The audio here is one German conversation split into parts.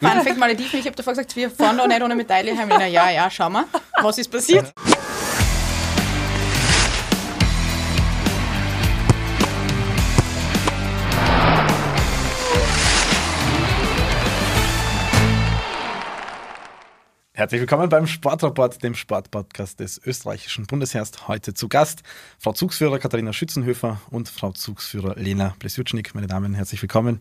Fun Fact Malediven, ich habe davor gesagt, wir fahren da nicht ohne Medaille heim. Na, ja, ja, schau mal, was ist passiert? Herzlich willkommen beim Sportreport, dem Sportpodcast des österreichischen Bundesheers. Heute zu Gast Frau Zugsführer Katharina Schützenhöfer und Frau Zugsführer Lena Blesutschnik. Meine Damen, herzlich willkommen.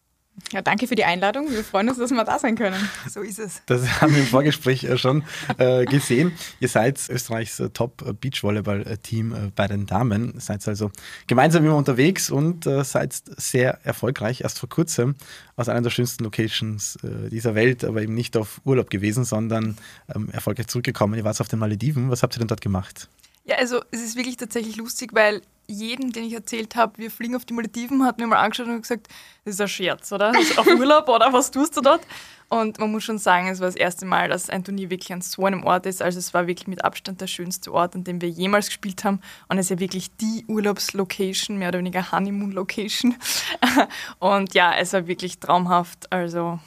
Ja, danke für die Einladung. Wir freuen uns, dass wir da sein können. So ist es. Das haben wir im Vorgespräch äh, schon äh, gesehen. Ihr seid Österreichs äh, Top-Beachvolleyball-Team äh, bei den Damen. Seid also gemeinsam immer unterwegs und äh, seid sehr erfolgreich. Erst vor kurzem aus einer der schönsten Locations äh, dieser Welt, aber eben nicht auf Urlaub gewesen, sondern ähm, erfolgreich zurückgekommen. Ihr wart auf den Malediven. Was habt ihr denn dort gemacht? Ja, also es ist wirklich tatsächlich lustig, weil jeden, den ich erzählt habe, wir fliegen auf die Malediven, hat mir mal angeschaut und gesagt, das ist ein Scherz, oder? auf Urlaub oder was tust du dort? Und man muss schon sagen, es war das erste Mal, dass ein Turnier wirklich an so einem Ort ist. Also es war wirklich mit Abstand der schönste Ort, an dem wir jemals gespielt haben. Und es ist ja wirklich die Urlaubslocation, mehr oder weniger Honeymoon-Location. Und ja, es war wirklich traumhaft. Also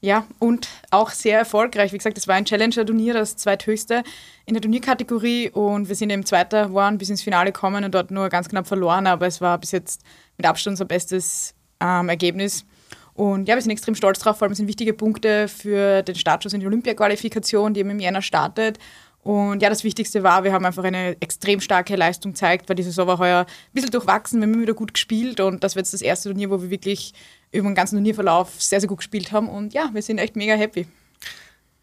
ja, und auch sehr erfolgreich. Wie gesagt, es war ein Challenger-Turnier, das zweithöchste in der Turnierkategorie und wir sind eben Zweiter geworden, bis ins Finale kommen und dort nur ganz knapp verloren, aber es war bis jetzt mit Abstand unser bestes ähm, Ergebnis. Und ja, wir sind extrem stolz drauf, vor allem sind wichtige Punkte für den Startschuss in die Olympia-Qualifikation, die eben im Jänner startet. Und ja, das Wichtigste war, wir haben einfach eine extrem starke Leistung gezeigt, weil die Saison war heuer ein bisschen durchwachsen, wir haben immer wieder gut gespielt und das war jetzt das erste Turnier, wo wir wirklich über den ganzen Turnierverlauf sehr, sehr gut gespielt haben und ja, wir sind echt mega happy.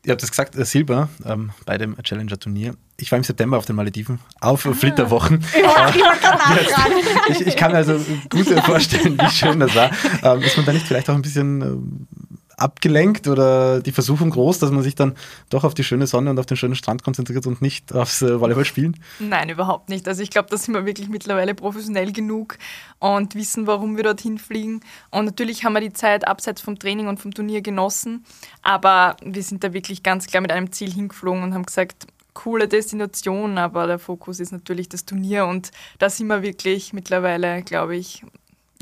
Ihr habt es gesagt, äh, Silber ähm, bei dem Challenger-Turnier. Ich war im September auf den Malediven, auf ah. Flitterwochen. Ich, war, ich, ich, ich kann mir also gut vorstellen, wie schön das war. Ähm, ist man da nicht vielleicht auch ein bisschen ähm, abgelenkt oder die Versuchung groß, dass man sich dann doch auf die schöne Sonne und auf den schönen Strand konzentriert und nicht aufs äh, Volleyballspielen? Nein, überhaupt nicht. Also ich glaube, da sind wir wirklich mittlerweile professionell genug und wissen, warum wir dorthin fliegen. Und natürlich haben wir die Zeit abseits vom Training und vom Turnier genossen, aber wir sind da wirklich ganz klar mit einem Ziel hingeflogen und haben gesagt, coole Destination, aber der Fokus ist natürlich das Turnier und da sind wir wirklich mittlerweile, glaube ich,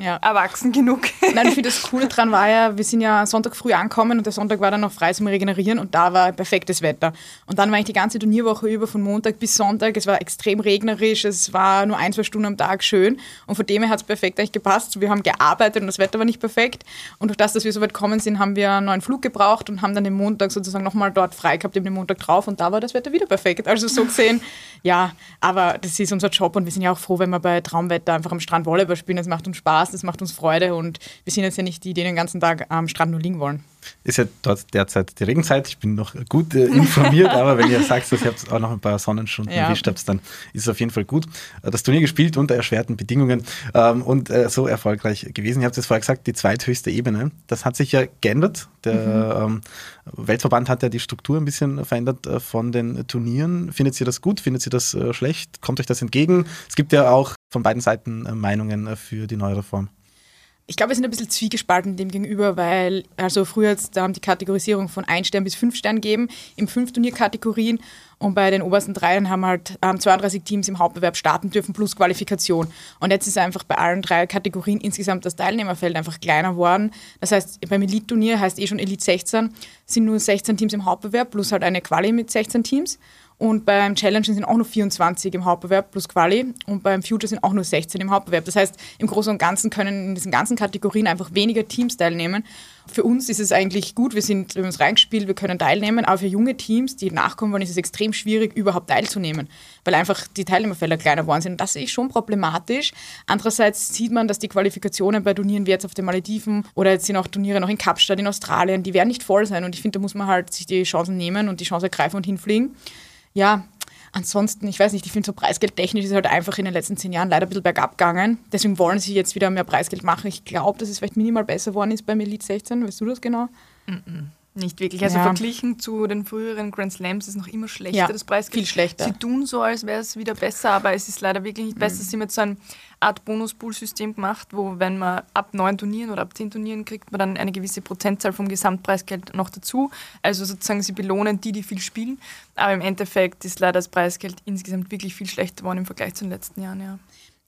ja. erwachsen genug. Nein, ich finde das Coole dran war ja, wir sind ja Sonntag früh angekommen und der Sonntag war dann noch frei zum Regenerieren und da war perfektes Wetter. Und dann war ich die ganze Turnierwoche über von Montag bis Sonntag, es war extrem regnerisch, es war nur ein, zwei Stunden am Tag schön und von dem her hat es perfekt eigentlich gepasst. Wir haben gearbeitet und das Wetter war nicht perfekt und durch das, dass wir so weit gekommen sind, haben wir einen neuen Flug gebraucht und haben dann den Montag sozusagen nochmal dort frei gehabt, den Montag drauf und da war das Wetter wieder perfekt. Also so gesehen, ja, aber das ist unser Job und wir sind ja auch froh, wenn wir bei Traumwetter einfach am Strand Volleyball spielen, das macht uns Spaß das macht uns Freude und wir sind jetzt ja nicht die, die den ganzen Tag am Strand nur liegen wollen. Ist ja dort derzeit die Regenzeit. Ich bin noch gut äh, informiert, aber wenn ihr sagt, dass ihr habt auch noch ein paar Sonnenstunden ja. erwischt habt, dann ist es auf jeden Fall gut. Äh, das Turnier gespielt unter erschwerten Bedingungen ähm, und äh, so erfolgreich gewesen. Ihr habt es vorher gesagt, die zweithöchste Ebene. Das hat sich ja geändert. Der mhm. ähm, Weltverband hat ja die Struktur ein bisschen verändert äh, von den Turnieren. Findet ihr das gut? Findet ihr das äh, schlecht? Kommt euch das entgegen? Es gibt ja auch von beiden Seiten äh, Meinungen für die neue Reform. Ich glaube, wir sind ein bisschen zwiegespalten dem gegenüber, weil also früher da haben die Kategorisierung von 1 Stern bis 5 Stern gegeben, im 5 Turnierkategorien und bei den obersten dreien haben halt ähm, 32 Teams im Hauptbewerb starten dürfen plus Qualifikation. Und jetzt ist einfach bei allen drei Kategorien insgesamt das Teilnehmerfeld einfach kleiner geworden. Das heißt, beim Elite-Turnier heißt eh schon Elite 16, sind nur 16 Teams im Hauptbewerb plus halt eine Quali mit 16 Teams. Und beim Challenge sind auch nur 24 im Hauptbewerb plus Quali und beim Future sind auch nur 16 im Hauptbewerb. Das heißt, im Großen und Ganzen können in diesen ganzen Kategorien einfach weniger Teams teilnehmen. Für uns ist es eigentlich gut, wir, sind, uns reingespielt, wir können teilnehmen, aber für junge Teams, die nachkommen wollen, ist es extrem schwierig, überhaupt teilzunehmen, weil einfach die Teilnehmerfelder kleiner geworden sind. Und das sehe ich schon problematisch. Andererseits sieht man, dass die Qualifikationen bei Turnieren wie jetzt auf den Malediven oder jetzt sind auch Turniere noch in Kapstadt in Australien, die werden nicht voll sein. Und ich finde, da muss man halt sich die Chancen nehmen und die Chance ergreifen und hinfliegen ja, ansonsten, ich weiß nicht, ich finde so preisgeldtechnisch ist halt einfach in den letzten zehn Jahren leider ein bisschen bergab gegangen. Deswegen wollen sie jetzt wieder mehr Preisgeld machen. Ich glaube, dass es vielleicht minimal besser geworden ist beim Elite 16. Weißt du das genau? Mm -mm. Nicht wirklich. Also ja. verglichen zu den früheren Grand Slams ist es noch immer schlechter, ja, das Preisgeld. Viel schlechter. Sie tun so, als wäre es wieder besser, aber es ist leider wirklich nicht besser. Mhm. Sie haben jetzt so ein Art Bonuspool-System gemacht, wo wenn man ab neun Turnieren oder ab zehn Turnieren kriegt man dann eine gewisse Prozentzahl vom Gesamtpreisgeld noch dazu. Also sozusagen sie belohnen die, die viel spielen. Aber im Endeffekt ist leider das Preisgeld insgesamt wirklich viel schlechter geworden im Vergleich zu den letzten Jahren, ja.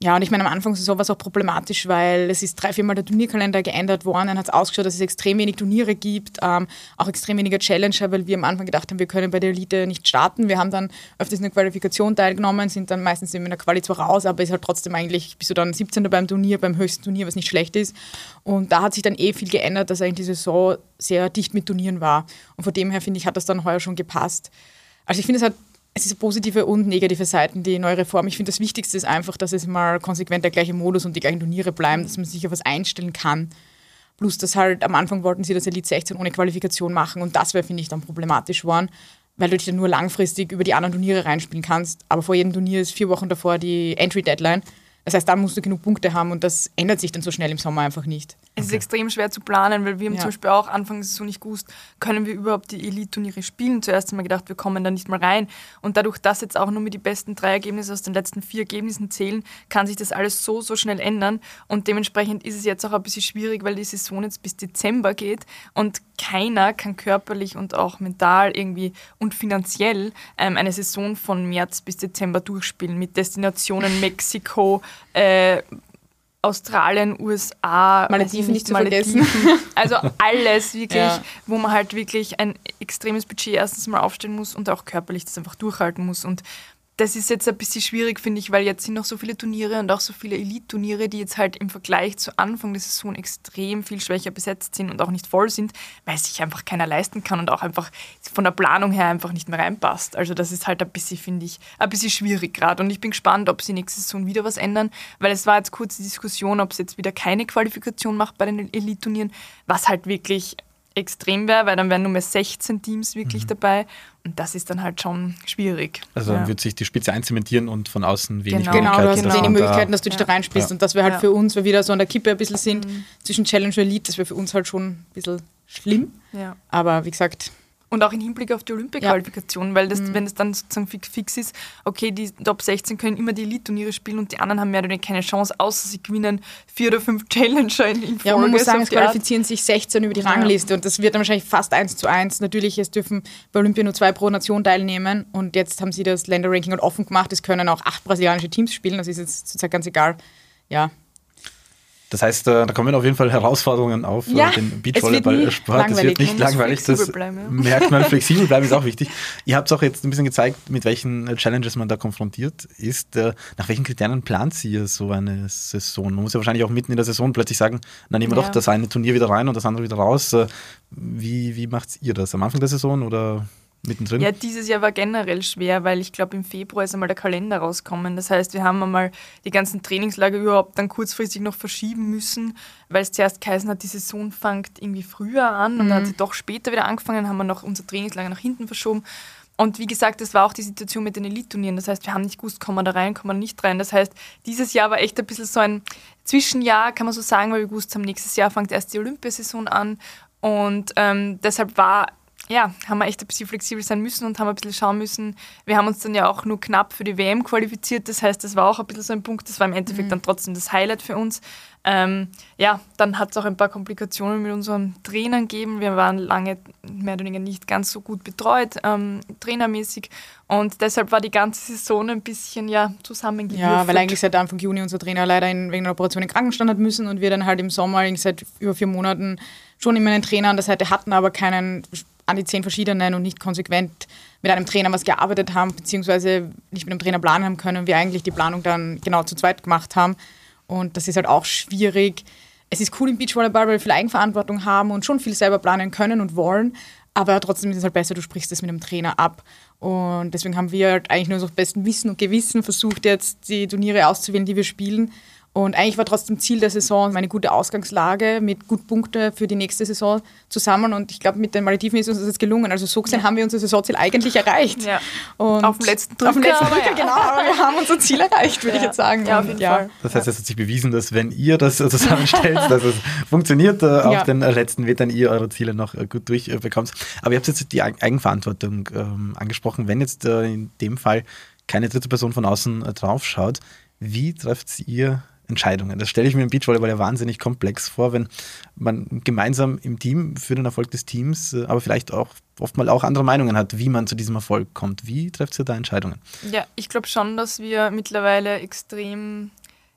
Ja, und ich meine, am Anfang ist sowas auch problematisch, weil es ist drei, viermal der Turnierkalender geändert worden. Dann hat es ausgeschaut, dass es extrem wenig Turniere gibt, ähm, auch extrem weniger Challenger, weil wir am Anfang gedacht haben, wir können bei der Elite nicht starten. Wir haben dann öfters in der Qualifikation teilgenommen, sind dann meistens in der Quali zwar raus, aber ist halt trotzdem eigentlich, bist du dann 17. beim Turnier, beim höchsten Turnier, was nicht schlecht ist. Und da hat sich dann eh viel geändert, dass eigentlich die Saison sehr dicht mit Turnieren war. Und von dem her, finde ich, hat das dann heuer schon gepasst. Also ich finde, es hat es ist positive und negative Seiten, die neue Reform. Ich finde, das Wichtigste ist einfach, dass es mal konsequent der gleiche Modus und die gleichen Turniere bleiben, dass man sich auf was einstellen kann. Plus, dass halt am Anfang wollten sie das Elite 16 ohne Qualifikation machen und das wäre, finde ich, dann problematisch geworden, weil du dich dann nur langfristig über die anderen Turniere reinspielen kannst. Aber vor jedem Turnier ist vier Wochen davor die Entry-Deadline. Das heißt, da musst du genug Punkte haben und das ändert sich dann so schnell im Sommer einfach nicht. Es ist extrem schwer zu planen, weil wir haben ja. zum Beispiel auch anfangs so nicht gewusst, können wir überhaupt die Elite-Turniere spielen. Zuerst haben wir gedacht, wir kommen da nicht mal rein. Und dadurch, dass jetzt auch nur mit die besten drei Ergebnisse aus den letzten vier Ergebnissen zählen, kann sich das alles so, so schnell ändern. Und dementsprechend ist es jetzt auch ein bisschen schwierig, weil die Saison jetzt bis Dezember geht und keiner kann körperlich und auch mental irgendwie und finanziell ähm, eine Saison von März bis Dezember durchspielen mit Destinationen Mexiko, äh, Australien, USA, Malediven nicht zu Malediven. vergessen. Also alles wirklich, ja. wo man halt wirklich ein extremes Budget erstens mal aufstellen muss und auch körperlich das einfach durchhalten muss. Und das ist jetzt ein bisschen schwierig, finde ich, weil jetzt sind noch so viele Turniere und auch so viele Elite-Turniere, die jetzt halt im Vergleich zu Anfang der Saison extrem viel schwächer besetzt sind und auch nicht voll sind, weil sich einfach keiner leisten kann und auch einfach von der Planung her einfach nicht mehr reinpasst. Also das ist halt ein bisschen, finde ich, ein bisschen schwierig gerade. Und ich bin gespannt, ob sie nächste Saison wieder was ändern, weil es war jetzt kurz die Diskussion, ob es jetzt wieder keine Qualifikation macht bei den Elite-Turnieren, was halt wirklich extrem wäre, weil dann wären nur mehr 16 Teams wirklich mhm. dabei und das ist dann halt schon schwierig. Also dann wird sich die Spitze einzementieren und von außen wenig genau. Möglichkeiten. Genau, du hast genau. wenig Möglichkeiten, dass du dich ja. da reinspielst ja. und dass wir halt ja. für uns, weil wir da so an der Kippe ein bisschen sind, mhm. zwischen Challenge und Elite, das wäre für uns halt schon ein bisschen schlimm. Aber wie gesagt, und auch im Hinblick auf die Olympia-Qualifikation, ja. weil das, mhm. wenn es dann sozusagen fix ist, okay, die Top 16 können immer die Elite-Turniere spielen und die anderen haben mehr oder weniger keine Chance, außer sie gewinnen vier oder fünf Challenger in, in Folge. Ja, man muss sagen, es qualifizieren sich 16 über die Rangliste und das wird dann wahrscheinlich fast eins zu eins. Natürlich, es dürfen bei Olympia nur zwei pro Nation teilnehmen und jetzt haben sie das Länderranking offen gemacht. Es können auch acht brasilianische Teams spielen, das ist jetzt sozusagen ganz egal. Ja, das heißt, äh, da kommen auf jeden Fall Herausforderungen auf äh, ja, den Beachvolleyball-Sport. Es wird nicht langweilig. Das ja. merkt man. Flexibel bleiben ist auch wichtig. Ihr habt auch jetzt ein bisschen gezeigt, mit welchen äh, Challenges man da konfrontiert ist. Nach welchen Kriterien plant ihr so eine Saison? Man muss ja wahrscheinlich auch mitten in der Saison plötzlich sagen, dann nehmen wir ja. doch das eine Turnier wieder rein und das andere wieder raus. Wie, wie macht ihr das? Am Anfang der Saison oder mittendrin? Ja, dieses Jahr war generell schwer, weil ich glaube, im Februar ist einmal der Kalender rausgekommen. Das heißt, wir haben einmal die ganzen Trainingslager überhaupt dann kurzfristig noch verschieben müssen, weil es zuerst geheißen hat, die Saison fängt irgendwie früher an und dann hat mhm. sie doch später wieder angefangen, haben wir noch unser Trainingslager nach hinten verschoben. Und wie gesagt, das war auch die Situation mit den Elite-Turnieren. Das heißt, wir haben nicht gewusst, kommen wir da rein, kommen wir nicht rein. Das heißt, dieses Jahr war echt ein bisschen so ein Zwischenjahr, kann man so sagen, weil wir gewusst haben, nächstes Jahr fängt erst die Olympiasaison an. Und ähm, deshalb war ja, haben wir echt ein bisschen flexibel sein müssen und haben ein bisschen schauen müssen. Wir haben uns dann ja auch nur knapp für die WM qualifiziert, das heißt, das war auch ein bisschen so ein Punkt, das war im Endeffekt mhm. dann trotzdem das Highlight für uns. Ähm, ja, dann hat es auch ein paar Komplikationen mit unseren Trainern gegeben. Wir waren lange mehr oder weniger nicht ganz so gut betreut, ähm, trainermäßig. Und deshalb war die ganze Saison ein bisschen ja, zusammengewürfelt. Ja, weil eigentlich seit Anfang Juni unser Trainer leider in, wegen einer Operation in Krankenstand hat müssen und wir dann halt im Sommer seit über vier Monaten schon immer einen Trainer an der Seite hatten, aber keinen an die zehn verschiedenen und nicht konsequent mit einem Trainer was gearbeitet haben, beziehungsweise nicht mit einem Trainer planen haben können, wir eigentlich die Planung dann genau zu zweit gemacht haben. Und das ist halt auch schwierig. Es ist cool im Beachvolleyball, weil wir viel Eigenverantwortung haben und schon viel selber planen können und wollen. Aber trotzdem ist es halt besser, du sprichst es mit einem Trainer ab. Und deswegen haben wir halt eigentlich nur so besten Wissen und Gewissen versucht, jetzt die Turniere auszuwählen, die wir spielen. Und eigentlich war trotzdem Ziel der Saison eine gute Ausgangslage mit gut Punkte für die nächste Saison zu sammeln. Und ich glaube, mit den Malediven ist uns das jetzt gelungen. Also so gesehen ja. haben wir unser Saisonziel eigentlich erreicht. Ja. Und auf dem letzten Drücker. Auf dem letzten Drücker, ja. genau. Aber wir haben unser Ziel erreicht, würde ich jetzt sagen. Ja, auf jeden Fall. Das heißt, es hat sich bewiesen, dass wenn ihr das zusammenstellt, dass es funktioniert. Äh, auf den letzten wird dann ihr eure Ziele noch äh, gut durchbekommt. Aber ihr habt jetzt die Eigenverantwortung ähm, angesprochen. Wenn jetzt äh, in dem Fall keine dritte Person von außen draufschaut, wie trefft ihr Entscheidungen. Das stelle ich mir im Beachvolleyball ja wahnsinnig komplex vor, wenn man gemeinsam im Team für den Erfolg des Teams, äh, aber vielleicht auch oftmals auch andere Meinungen hat, wie man zu diesem Erfolg kommt. Wie trefft ihr da Entscheidungen? Ja, ich glaube schon, dass wir mittlerweile extrem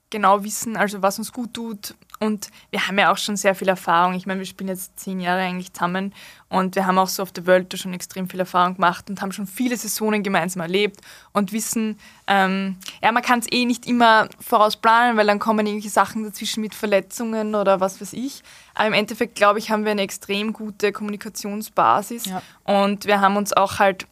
genau wissen, also was uns gut tut. Und wir haben ja auch schon sehr viel Erfahrung. Ich meine, wir spielen jetzt zehn Jahre eigentlich zusammen und wir haben auch so auf der Welt schon extrem viel Erfahrung gemacht und haben schon viele Saisonen gemeinsam erlebt und wissen, ähm, ja, man kann es eh nicht immer vorausplanen, weil dann kommen irgendwelche Sachen dazwischen mit Verletzungen oder was weiß ich. Aber im Endeffekt, glaube ich, haben wir eine extrem gute Kommunikationsbasis ja. und wir haben uns auch halt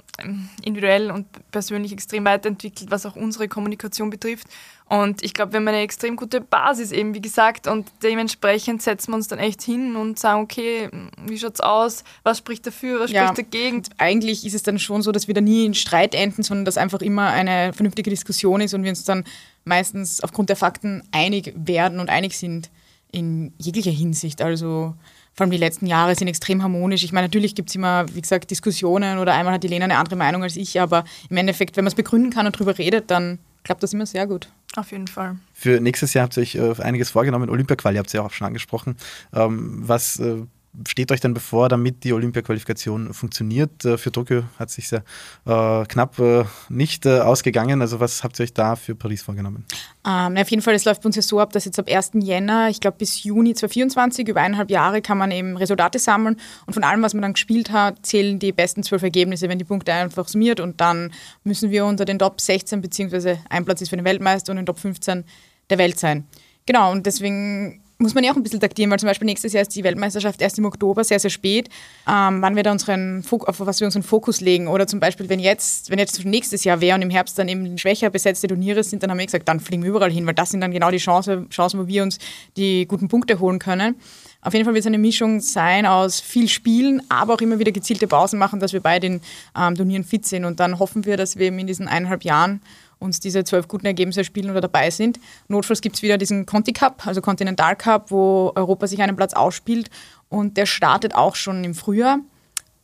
individuell und persönlich extrem weiterentwickelt, was auch unsere Kommunikation betrifft. Und ich glaube, wir haben eine extrem gute Basis eben, wie gesagt, und dementsprechend setzen wir uns dann echt hin und sagen, okay, wie schaut's aus? Was spricht dafür? Was ja, spricht dagegen? Eigentlich ist es dann schon so, dass wir da nie in Streit enden, sondern dass einfach immer eine vernünftige Diskussion ist und wir uns dann meistens aufgrund der Fakten einig werden und einig sind in jeglicher Hinsicht. Also vor allem die letzten Jahre sind extrem harmonisch. Ich meine, natürlich gibt es immer, wie gesagt, Diskussionen oder einmal hat die Lena eine andere Meinung als ich, aber im Endeffekt, wenn man es begründen kann und darüber redet, dann klappt das immer sehr gut. Auf jeden Fall. Für nächstes Jahr habt ihr euch äh, einiges vorgenommen. Olympia-Quali habt ihr ja auch schon angesprochen. Ähm, was äh, steht euch denn bevor, damit die Olympia-Qualifikation funktioniert? Äh, für Tokio hat sich sehr äh, knapp äh, nicht äh, ausgegangen. Also was habt ihr euch da für Paris vorgenommen? Ähm, auf jeden Fall, es läuft bei uns ja so ab, dass jetzt ab 1. Jänner, ich glaube bis Juni 2024, über eineinhalb Jahre kann man eben Resultate sammeln und von allem, was man dann gespielt hat, zählen die besten zwölf Ergebnisse, wenn die Punkte einfach summiert und dann müssen wir unter den Top 16 beziehungsweise ein Platz ist für den Weltmeister und den Top 15 der Welt sein. Genau, und deswegen muss man ja auch ein bisschen taktieren, weil zum Beispiel nächstes Jahr ist die Weltmeisterschaft erst im Oktober, sehr, sehr spät, ähm, wann wir da unseren auf was wir unseren Fokus legen. Oder zum Beispiel, wenn jetzt, wenn jetzt nächstes Jahr wäre und im Herbst dann eben schwächer besetzte Turniere sind, dann haben wir gesagt, dann fliegen wir überall hin, weil das sind dann genau die Chance, Chancen, wo wir uns die guten Punkte holen können. Auf jeden Fall wird es eine Mischung sein aus viel Spielen, aber auch immer wieder gezielte Pausen machen, dass wir bei den ähm, Turnieren fit sind. Und dann hoffen wir, dass wir eben in diesen eineinhalb Jahren uns diese zwölf guten Ergebnisse spielen oder dabei sind. Notfalls gibt es wieder diesen Conti Cup, also Continental Cup, wo Europa sich einen Platz ausspielt und der startet auch schon im Frühjahr.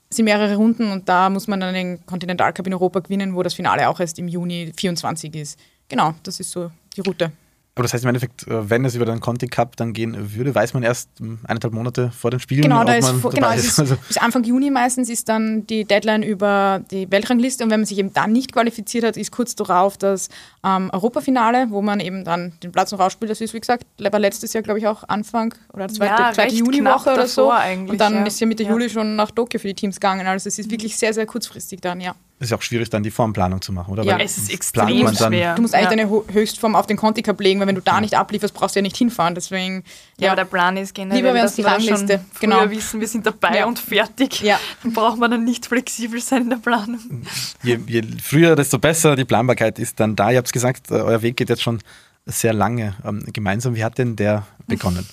Es sind mehrere Runden und da muss man dann den Continental Cup in Europa gewinnen, wo das Finale auch erst im Juni 24 ist. Genau, das ist so die Route. Aber das heißt im Endeffekt, äh, wenn es über den Conti Cup dann gehen würde, weiß man erst hm, eineinhalb Monate vor den Spielen, genau, ob da ist, man genau, ist. Also bis Anfang Juni meistens ist dann die Deadline über die Weltrangliste und wenn man sich eben dann nicht qualifiziert hat, ist kurz darauf das ähm, Europafinale, wo man eben dann den Platz noch ausspielt. Das ist, wie gesagt, war letztes Jahr, glaube ich, auch Anfang oder zweite, ja, zweite Juniwoche oder so. Und dann ja. ist ja Mitte ja. Juli schon nach Tokio für die Teams gegangen. Also es ist wirklich sehr, sehr kurzfristig dann, ja. Es ist auch schwierig, dann die Formplanung zu machen, oder? Ja, Weil es ist extrem schwer. Du musst eigentlich ja. deine Höchstform auf den Conti Cup legen, weil wenn du da nicht ablieferst, brauchst du ja nicht hinfahren. Deswegen, ja, ja. aber der Plan ist generell, Lieber dass die Rangliste. Schon genau. wissen, wir sind dabei ja. und fertig. Ja. Dann braucht man dann nicht flexibel sein in der Planung. Je, je früher, desto besser. Die Planbarkeit ist dann da. Ihr habt gesagt, äh, euer Weg geht jetzt schon sehr lange ähm, gemeinsam. Wie hat denn der begonnen?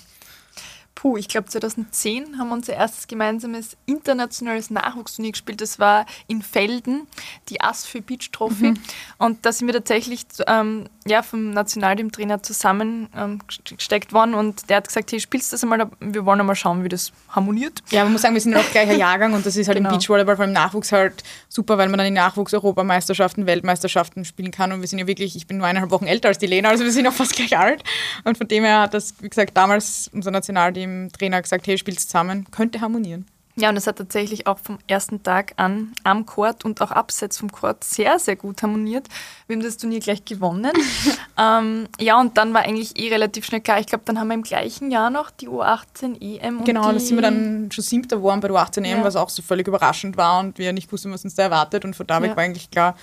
Puh, ich glaube 2010 haben wir unser erstes gemeinsames internationales Nachwuchsturnier gespielt. Das war in Felden, die Asfö Beach Trophy. Mhm. Und da sind wir tatsächlich ähm, ja, vom Nationalteam-Trainer zusammengesteckt ähm, worden und der hat gesagt, hey, spielst du das einmal, wir wollen einmal schauen, wie das harmoniert. Ja, man muss sagen, wir sind auch gleicher Jahrgang und das ist halt genau. im Beachvolleyball, vor allem im Nachwuchs halt super, weil man dann in Nachwuchs-Europameisterschaften, Weltmeisterschaften spielen kann und wir sind ja wirklich, ich bin nur eineinhalb Wochen älter als die Lena, also wir sind auch fast gleich alt und von dem her hat das, wie gesagt, damals unser Nationalteam dem Trainer gesagt, hey, spielt zusammen, könnte harmonieren. Ja, und es hat tatsächlich auch vom ersten Tag an am Court und auch abseits vom Court sehr, sehr gut harmoniert. Wir haben das Turnier gleich gewonnen. ähm, ja, und dann war eigentlich eh relativ schnell klar. Ich glaube, dann haben wir im gleichen Jahr noch die U18 EM. Genau, da sind wir dann schon siebter geworden bei der U18 EM, ja. was auch so völlig überraschend war und wir nicht wussten, was uns da erwartet. Und von da weg ja. war eigentlich klar,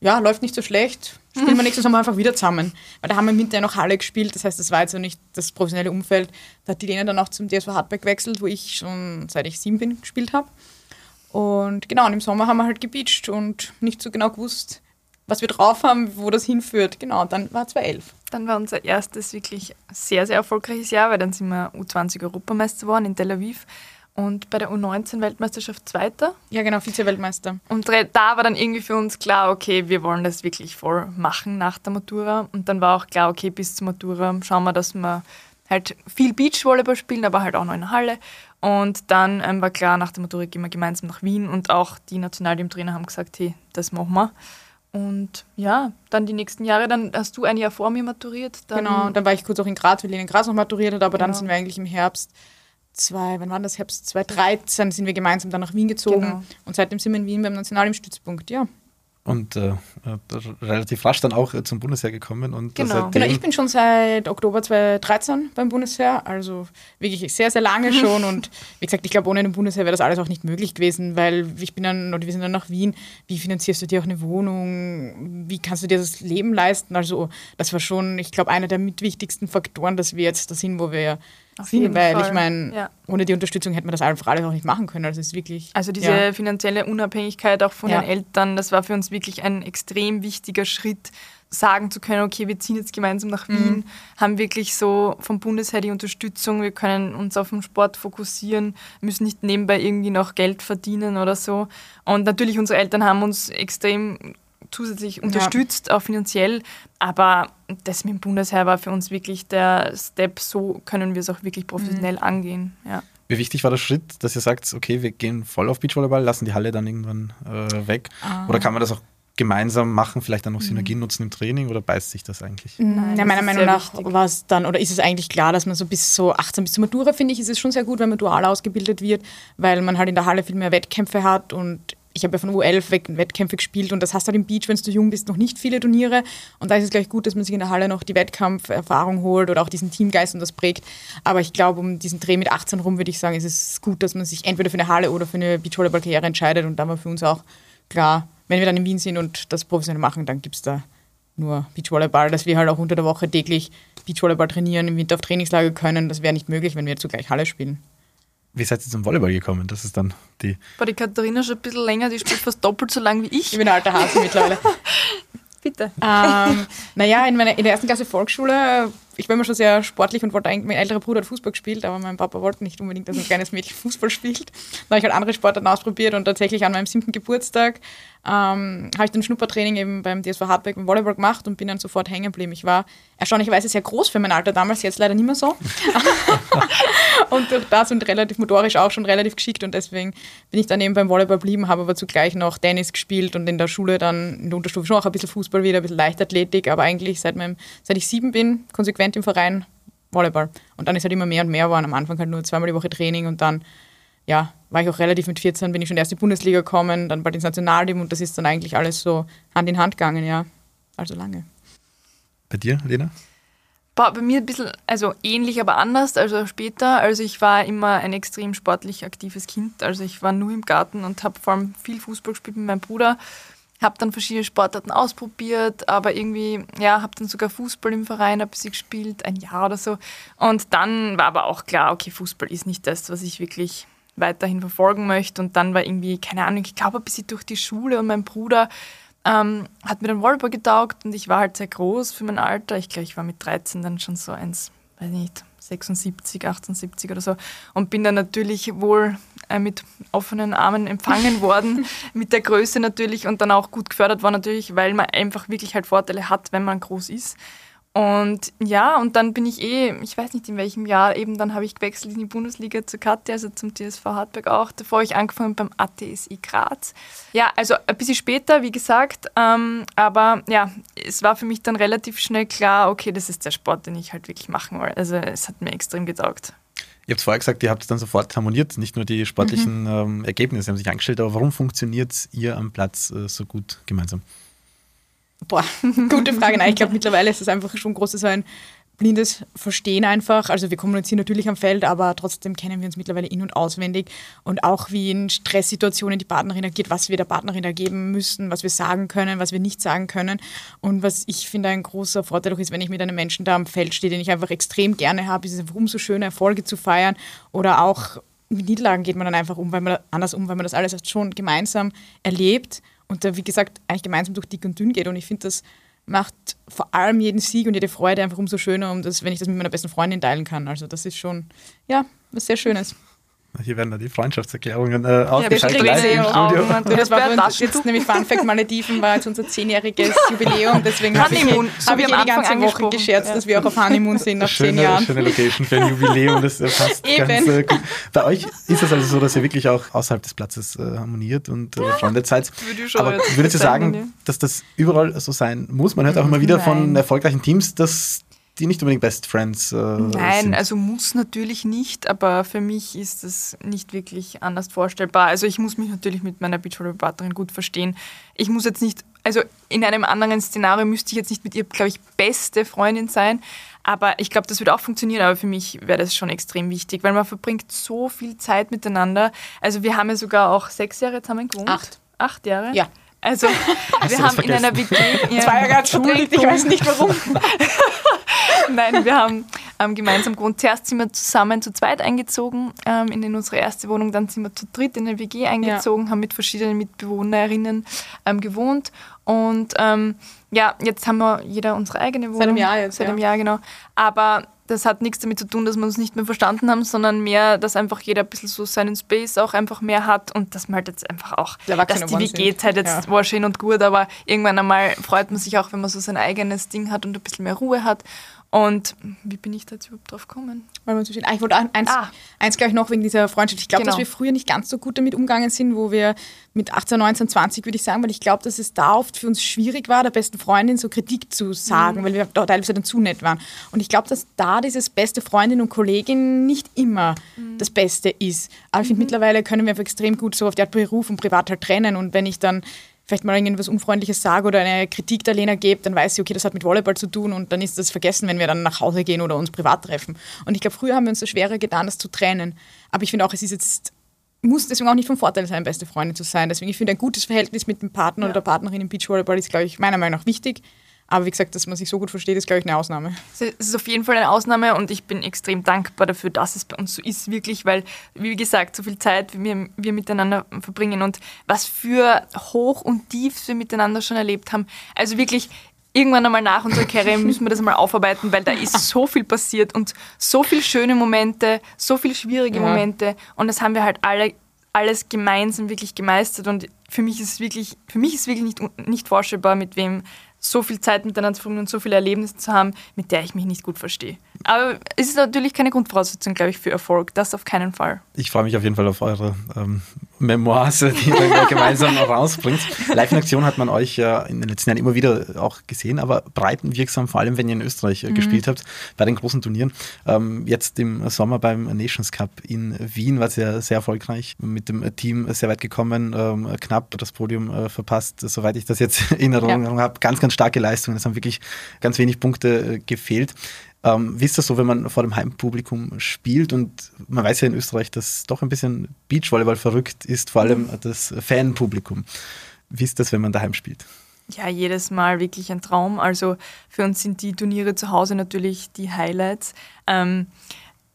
ja, läuft nicht so schlecht. Spielen wir nächstes Mal einfach wieder zusammen. Weil da haben wir im Winter noch Halle gespielt, das heißt, das war jetzt noch nicht das professionelle Umfeld. Da hat die Lena dann auch zum DSV Hardback gewechselt, wo ich schon seit ich sieben bin gespielt habe. Und genau, und im Sommer haben wir halt gebeacht und nicht so genau gewusst, was wir drauf haben, wo das hinführt. Genau, dann war 2011. Dann war unser erstes wirklich sehr, sehr erfolgreiches Jahr, weil dann sind wir U20-Europameister geworden in Tel Aviv und bei der U19-Weltmeisterschaft Zweiter. Ja, genau, Vize-Weltmeister. Und da war dann irgendwie für uns klar, okay, wir wollen das wirklich voll machen nach der Matura. Und dann war auch klar, okay, bis zur Matura schauen wir, dass wir halt viel Beachvolleyball spielen, aber halt auch noch in der Halle. Und dann ähm, war klar, nach der Matura gehen wir gemeinsam nach Wien und auch die Nationalteam-Trainer haben gesagt, hey, das machen wir. Und ja, dann die nächsten Jahre, dann hast du ein Jahr vor mir maturiert. Dann genau, dann war ich kurz auch in Graz, weil ich in Graz noch maturiert hat, aber genau. dann sind wir eigentlich im Herbst zwei, wann war das? Herbst 2013 sind wir gemeinsam dann nach Wien gezogen genau. und seitdem sind wir in Wien beim National im Stützpunkt, ja. und äh, relativ rasch dann auch äh, zum Bundesheer gekommen. Und genau. genau, ich bin schon seit Oktober 2013 beim Bundesheer, also wirklich sehr, sehr lange schon. und wie gesagt, ich glaube, ohne den Bundesheer wäre das alles auch nicht möglich gewesen, weil ich bin dann, oder wir sind dann nach Wien, wie finanzierst du dir auch eine Wohnung, wie kannst du dir das Leben leisten? Also das war schon, ich glaube, einer der mitwichtigsten Faktoren, dass wir jetzt da sind, wo wir auf sind, weil Fall. ich meine, ja. ohne die Unterstützung hätte man das einfach alles auch nicht machen können. Also es ist wirklich. Also diese ja. finanzielle Unabhängigkeit auch von ja. den Eltern, das war für uns wirklich ein extrem wichtiger Schritt, sagen zu können, okay, wir ziehen jetzt gemeinsam nach mhm. Wien, haben wirklich so vom Bundesheer die Unterstützung, wir können uns auf den Sport fokussieren, müssen nicht nebenbei irgendwie noch Geld verdienen oder so. Und natürlich unsere Eltern haben uns extrem zusätzlich unterstützt, ja. auch finanziell. Aber das mit dem Bundesheer war für uns wirklich der Step, so können wir es auch wirklich professionell mhm. angehen. Ja. Wie wichtig war der Schritt, dass ihr sagt, okay, wir gehen voll auf Beachvolleyball, lassen die Halle dann irgendwann äh, weg? Ah. Oder kann man das auch gemeinsam machen, vielleicht dann noch Synergien mhm. nutzen im Training oder beißt sich das eigentlich? Nein, ja, meiner Meinung nach war es dann, oder ist es eigentlich klar, dass man so bis so 18 bis zur Matura, finde ich, ist es schon sehr gut, wenn man dual ausgebildet wird, weil man halt in der Halle viel mehr Wettkämpfe hat und ich habe ja von U11 Wettkämpfe gespielt und das hast du halt im Beach, wenn du jung bist, noch nicht viele Turniere. Und da ist es gleich gut, dass man sich in der Halle noch die Wettkampferfahrung holt oder auch diesen Teamgeist und das prägt. Aber ich glaube, um diesen Dreh mit 18 rum, würde ich sagen, ist es gut, dass man sich entweder für eine Halle oder für eine Beachvolleyball-Karriere entscheidet. Und da war für uns auch klar, wenn wir dann in Wien sind und das professionell machen, dann gibt es da nur Beachvolleyball, dass wir halt auch unter der Woche täglich Beachvolleyball trainieren, im Winter auf Trainingslager können. Das wäre nicht möglich, wenn wir zugleich Halle spielen. Wie seid ihr zum Volleyball gekommen? Das ist dann die. War die Katharina schon ein bisschen länger, die spielt fast doppelt so lang wie ich. Ich bin ein alter Hase mittlerweile. Bitte. Ähm, naja, in, meiner, in der ersten Klasse Volksschule ich war immer schon sehr sportlich und wollte eigentlich, mein älterer Bruder hat Fußball gespielt, aber mein Papa wollte nicht unbedingt, dass ein kleines Mädchen Fußball spielt. Dann habe ich halt andere Sportarten ausprobiert und tatsächlich an meinem siebten Geburtstag ähm, habe ich dann Schnuppertraining eben beim DSV Hartberg im Volleyball gemacht und bin dann sofort hängen geblieben. Ich war erstaunlicherweise sehr groß für mein Alter damals, jetzt leider nicht mehr so. und durch das und relativ motorisch auch schon relativ geschickt und deswegen bin ich dann eben beim Volleyball geblieben, habe aber zugleich noch Tennis gespielt und in der Schule dann in der Unterstufe schon auch ein bisschen Fußball wieder, ein bisschen Leichtathletik, aber eigentlich seit, meinem, seit ich sieben bin, konsequent im Verein Volleyball. Und dann ist halt immer mehr und mehr geworden. Am Anfang halt nur zweimal die Woche Training und dann, ja, war ich auch relativ mit 14, bin ich schon erst in die Bundesliga gekommen, dann bald ins Nationalteam und das ist dann eigentlich alles so Hand in Hand gegangen, ja. Also lange. Bei dir, Lena? Bei mir ein bisschen, also ähnlich, aber anders, also später. Also ich war immer ein extrem sportlich aktives Kind. Also ich war nur im Garten und habe vor allem viel Fußball gespielt mit meinem Bruder habe dann verschiedene Sportarten ausprobiert, aber irgendwie, ja, habe dann sogar Fußball im Verein ein bisschen gespielt, ein Jahr oder so. Und dann war aber auch klar, okay, Fußball ist nicht das, was ich wirklich weiterhin verfolgen möchte. Und dann war irgendwie, keine Ahnung, ich glaube ein bisschen durch die Schule und mein Bruder ähm, hat mir dann Volleyball getaugt und ich war halt sehr groß für mein Alter. Ich glaube, ich war mit 13 dann schon so eins, weiß nicht, 76, 78 oder so. Und bin dann natürlich wohl äh, mit offenen Armen empfangen worden, mit der Größe natürlich und dann auch gut gefördert war natürlich, weil man einfach wirklich halt Vorteile hat, wenn man groß ist. Und ja, und dann bin ich eh, ich weiß nicht in welchem Jahr, eben dann habe ich gewechselt in die Bundesliga zur Katja, also zum TSV Hartberg auch. Davor habe ich angefangen beim ATSI Graz. Ja, also ein bisschen später, wie gesagt, ähm, aber ja, es war für mich dann relativ schnell klar, okay, das ist der Sport, den ich halt wirklich machen will. Also es hat mir extrem getaugt. Ihr habt vorher gesagt, ihr habt es dann sofort harmoniert, nicht nur die sportlichen mhm. ähm, Ergebnisse haben sich angestellt, aber warum funktioniert ihr am Platz äh, so gut gemeinsam? Boah, gute Frage. Nein, ich glaube, mittlerweile ist es einfach schon großes so ein blindes Verstehen einfach. Also wir kommunizieren natürlich am Feld, aber trotzdem kennen wir uns mittlerweile in- und auswendig. Und auch wie in Stresssituationen die Partnerin agiert, was wir der Partnerin ergeben müssen, was wir sagen können, was wir nicht sagen können. Und was ich finde ein großer Vorteil auch ist, wenn ich mit einem Menschen da am Feld stehe, den ich einfach extrem gerne habe, ist es einfach umso schöner, Erfolge zu feiern. Oder auch mit Niederlagen geht man dann einfach um, weil man anders um, weil man das alles schon gemeinsam erlebt und da, wie gesagt, eigentlich gemeinsam durch dick und dünn geht. Und ich finde, das macht vor allem jeden Sieg und jede Freude einfach umso schöner, um das, wenn ich das mit meiner besten Freundin teilen kann. Also das ist schon, ja, was sehr Schönes. Hier werden da die Freundschaftserklärungen äh, ausgeschaltet ja, im Studio. Das war uns jetzt nämlich Fun Fact Malediven war jetzt unser zehnjähriges Jubiläum, deswegen habe ich, hab ich ja die ganze Woche gescherzt, ja. dass wir auch auf Honeymoon sind nach schöne, zehn Jahren. Schöne Location für ein Jubiläum, das passt Eben. ganz äh, gut. Bei euch ist es also so, dass ihr wirklich auch außerhalb des Platzes äh, harmoniert und äh, Freunde seid. Aber würdet ihr sagen, dass das überall so sein muss? Man hört auch immer wieder von erfolgreichen Teams, dass die nicht unbedingt Best Friends äh, Nein, sind. also muss natürlich nicht, aber für mich ist es nicht wirklich anders vorstellbar. Also ich muss mich natürlich mit meiner Beachvolleyball-Partnerin gut verstehen. Ich muss jetzt nicht, also in einem anderen Szenario müsste ich jetzt nicht mit ihr, glaube ich, beste Freundin sein, aber ich glaube, das würde auch funktionieren, aber für mich wäre das schon extrem wichtig, weil man verbringt so viel Zeit miteinander. Also wir haben ja sogar auch sechs Jahre zusammen gewohnt. Acht. Acht Jahre? Ja. Also wir haben das in einer WG... Ja. Zwei Jahre entschuldigt, ich weiß nicht warum. Nein, wir haben ähm, gemeinsam gewohnt. Zuerst sind wir zusammen zu zweit eingezogen ähm, in unsere erste Wohnung, dann sind wir zu dritt in eine WG eingezogen, haben mit verschiedenen Mitbewohnerinnen ähm, gewohnt und ähm, ja, jetzt haben wir jeder unsere eigene Wohnung. Seit einem Jahr jetzt, Seit ja. einem Jahr, genau. Aber das hat nichts damit zu tun, dass wir uns nicht mehr verstanden haben, sondern mehr, dass einfach jeder ein bisschen so seinen Space auch einfach mehr hat und dass man halt jetzt einfach auch, dass die. WG-Zeit jetzt Ja. war schön und gut, aber irgendwann einmal freut man sich auch, wenn man so sein eigenes Ding hat und ein bisschen mehr Ruhe hat. Und wie bin ich da jetzt überhaupt drauf gekommen? Weil man steht. Ah, ich wollte eins, Ah. eins gleich noch wegen dieser Freundschaft. Ich glaube, Genau. dass wir früher nicht ganz so gut damit umgegangen sind, wo wir mit 18, 19, 20, würde ich sagen, weil ich glaube, dass es da oft für uns schwierig war, der besten Freundin so Kritik zu sagen, Mhm. weil wir da teilweise dann zu nett waren. Und ich glaube, dass da dieses beste Freundin und Kollegin nicht immer Mhm. das Beste ist. Aber ich finde, mittlerweile können wir einfach extrem gut so auf die Art Beruf und Privat halt trennen. Und wenn ich dann vielleicht mal irgendwas Unfreundliches sage oder eine Kritik der Lena gebe, dann weiß sie, okay, das hat mit Volleyball zu tun und dann ist das vergessen, wenn wir dann nach Hause gehen oder uns privat treffen. Und ich glaube, früher haben wir uns so schwerer getan, das zu trennen. Aber ich finde auch, es ist jetzt, muss deswegen auch nicht vom Vorteil sein, beste Freundin zu sein. Deswegen, ich finde, ein gutes Verhältnis mit dem Partner oder der Partnerin im Beachvolleyball ist, glaube ich, meiner Meinung nach wichtig. Aber wie gesagt, dass man sich so gut versteht, ist, glaube ich, eine Ausnahme. Es ist auf jeden Fall eine Ausnahme und ich bin extrem dankbar dafür, dass es bei uns so ist, wirklich, weil, wie gesagt, so viel Zeit wir, wir miteinander verbringen und was für Hoch und Tief wir miteinander schon erlebt haben. Also wirklich, irgendwann einmal nach unserer Karriere müssen wir das mal aufarbeiten, weil da ist so viel passiert und so viele schöne Momente, so viele schwierige Ja. Momente und das haben wir halt alle alles gemeinsam wirklich gemeistert und für mich ist es wirklich, für mich ist wirklich nicht, nicht vorstellbar, mit wem so viel Zeit miteinander zu verbringen und so viele Erlebnisse zu haben, mit der ich mich nicht gut verstehe. Aber es ist natürlich keine Grundvoraussetzung, glaube ich, für Erfolg. Das auf keinen Fall. Ich freue mich auf jeden Fall auf eure ähm, Memoirs, die ihr gemeinsam rausbringt. Live in Aktion hat man euch ja in den letzten Jahren immer wieder auch gesehen, aber breitenwirksam, vor allem wenn ihr in Österreich äh, gespielt habt, bei den großen Turnieren. Ähm, jetzt im Sommer beim Nations Cup in Wien war es ja sehr erfolgreich, mit dem Team sehr weit gekommen, ähm, knapp das Podium äh, verpasst, soweit ich das jetzt in Erinnerung habe. Ganz, ganz starke Leistungen, es haben wirklich ganz wenig Punkte äh, gefehlt. Ähm, wie ist das so, wenn man vor dem Heimpublikum spielt und man weiß ja in Österreich, dass doch ein bisschen Beachvolleyball verrückt ist, vor allem das Fanpublikum. Wie ist das, wenn man daheim spielt? Ja, jedes Mal wirklich ein Traum. Also für uns sind die Turniere zu Hause natürlich die Highlights. Ähm,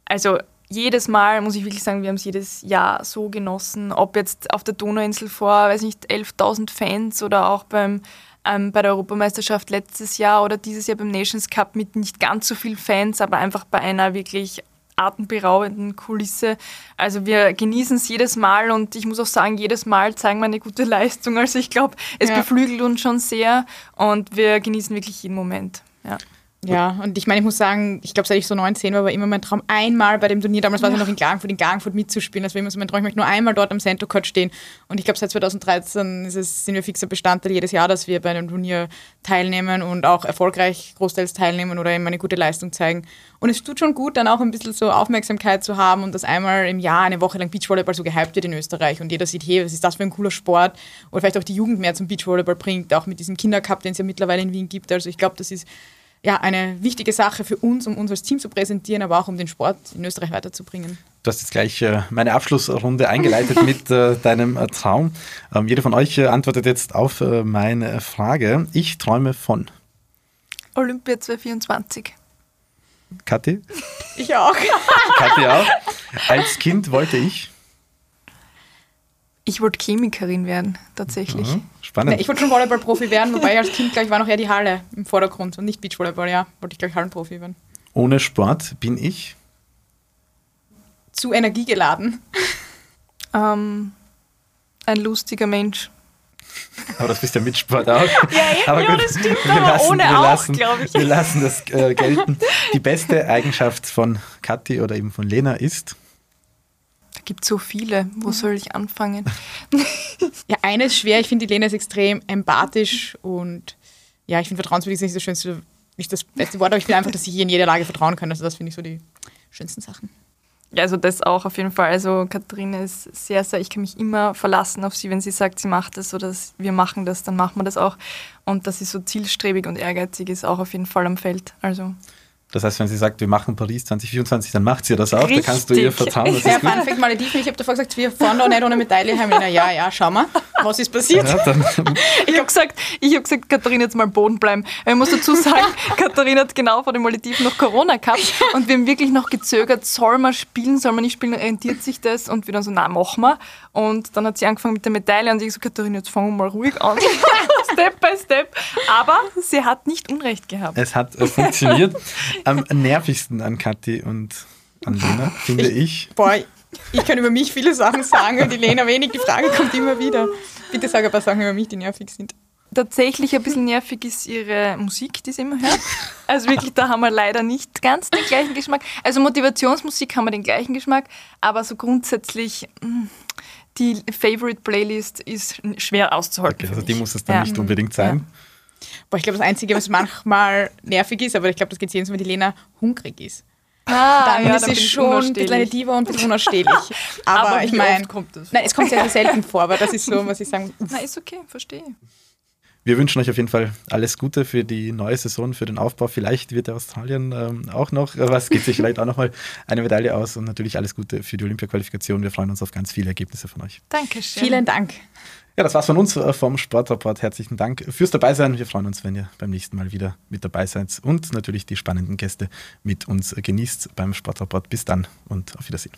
also jedes Mal muss ich wirklich sagen, wir haben es jedes Jahr so genossen, ob jetzt auf der Donauinsel vor, weiß nicht, 11.000 Fans oder auch beim, ähm, bei der Europameisterschaft letztes Jahr oder dieses Jahr beim Nations Cup mit nicht ganz so vielen Fans, aber einfach bei einer wirklich atemberaubenden Kulisse. Also wir genießen es jedes Mal und ich muss auch sagen, jedes Mal zeigen wir eine gute Leistung. Also ich glaube, es Ja. beflügelt uns schon sehr und wir genießen wirklich jeden Moment. Ja. Ja, und ich meine, ich muss sagen, ich glaube, seit ich so 19 war, war immer mein Traum, einmal bei dem Turnier, damals war es ja noch in Klagenfurt, in Klagenfurt mitzuspielen. Das war immer so mein Traum, ich möchte nur einmal dort am Center Court stehen. Und ich glaube, seit 2013 ist es, sind wir fixer Bestandteil jedes Jahr, dass wir bei einem Turnier teilnehmen und auch erfolgreich großteils teilnehmen oder eben eine gute Leistung zeigen. Und es tut schon gut, dann auch ein bisschen so Aufmerksamkeit zu haben und dass einmal im Jahr eine Woche lang Beachvolleyball so gehypt wird in Österreich und jeder sieht, hey, was ist das für ein cooler Sport? Oder vielleicht auch die Jugend mehr zum Beachvolleyball bringt, auch mit diesem Kindercup, den es ja mittlerweile in Wien gibt. Also ich glaube, das ist ja, eine wichtige Sache für uns, um uns als Team zu präsentieren, aber auch um den Sport in Österreich weiterzubringen. Du hast jetzt gleich äh, meine Abschlussrunde eingeleitet mit äh, deinem äh, Traum. Ähm, jeder von euch antwortet jetzt auf meine Frage. Ich träume von Olympia 2024. Kathi. Ich auch. Kathi auch. Als Kind wollte ich. Ich wollte Chemikerin werden, tatsächlich. Mhm, spannend. Nee, ich wollte schon Volleyball-Profi werden, wobei ich als Kind gleich war noch eher die Halle im Vordergrund und nicht Beachvolleyball, ja. Wollte ich gleich Hallenprofi werden. Ohne Sport bin ich. Zu energiegeladen. Ähm, ein lustiger Mensch. Aber das bist ja mit Sport auch. aber ja, das stimmt, aber ohne wir auch, lassen, glaub ich. Wir lassen das äh, gelten. Die beste Eigenschaft von Kathi oder eben von Lena ist. Gibt so viele. Wo soll ich anfangen? Ja, eine ist schwer. Ich finde, die Lena ist extrem empathisch und ja, ich finde, vertrauenswürdig ist nicht das schönste nicht das beste Wort, aber ich will einfach, dass ich ihr in jeder Lage vertrauen kann. Also das finde ich so die schönsten Sachen. Ja, also das auch auf jeden Fall. Also Katharina ist sehr, sehr, ich kann mich immer verlassen auf sie, wenn sie sagt, sie macht das oder wir machen das, dann machen wir das auch. Und dass sie so zielstrebig und ehrgeizig ist, auch auf jeden Fall am Feld. Also das heißt, wenn sie sagt, wir machen Paris 2024, dann macht sie das auch. Richtig. Da kannst du ihr vertrauen. Das ja, Fun Fact, Malediven. Ich habe davor gesagt, wir fahren da nicht ohne Medaille heim. Ja, ja, schau mal, was ist passiert? Ja, ich habe gesagt, hab gesagt, Katharina, jetzt mal Boden bleiben. Ich muss dazu sagen, Katharina hat genau vor den Malediven noch Corona gehabt und wir haben wirklich noch gezögert, soll man spielen, soll man nicht spielen, rentiert sich das? Und wir dann so, nein, machen wir. Und dann hat sie angefangen mit der Medaille und ich so, Katharina, jetzt fangen wir mal ruhig an. step by step. Aber sie hat nicht Unrecht gehabt. Es hat äh, funktioniert am nervigsten an Kathi und an Lena, finde ich. ich. Boah, ich kann über mich viele Sachen sagen und die Lena wenig. Die Frage kommt immer wieder. Bitte sag ein paar Sachen über mich, die nervig sind. Tatsächlich ein bisschen nervig ist ihre Musik, die sie immer hört. Also wirklich, da haben wir leider nicht ganz den gleichen Geschmack. Also Motivationsmusik haben wir den gleichen Geschmack, aber so grundsätzlich mm, die Favorite Playlist ist schwer auszuhalten. Okay, also die muss es dann ja. nicht unbedingt sein. Ja. Boah, ich glaube, das Einzige, was manchmal nervig ist, aber ich glaube, das geht jedes Mal, wenn die Lena hungrig ist. Ah, dann ja, ist sie schon ein bisschen eine Diva und ein bisschen unausstehlich. Aber, aber ich meine, nein, es kommt sehr, sehr selten vor, aber das ist so, was ich sagen muss. Na, ist okay, verstehe. Wir wünschen euch auf jeden Fall alles Gute für die neue Saison, für den Aufbau. Vielleicht wird der Australien ähm, auch noch was, geht sich vielleicht auch nochmal eine Medaille aus und natürlich alles Gute für die Olympia-Qualifikation. Wir freuen uns auf ganz viele Ergebnisse von euch. Dankeschön. Vielen Dank. Ja, das war's von uns äh, vom Sportrapport. Herzlichen Dank fürs Dabeisein. Wir freuen uns, wenn ihr beim nächsten Mal wieder mit dabei seid und natürlich die spannenden Gäste mit uns genießt beim Sportrapport. Bis dann und auf Wiedersehen.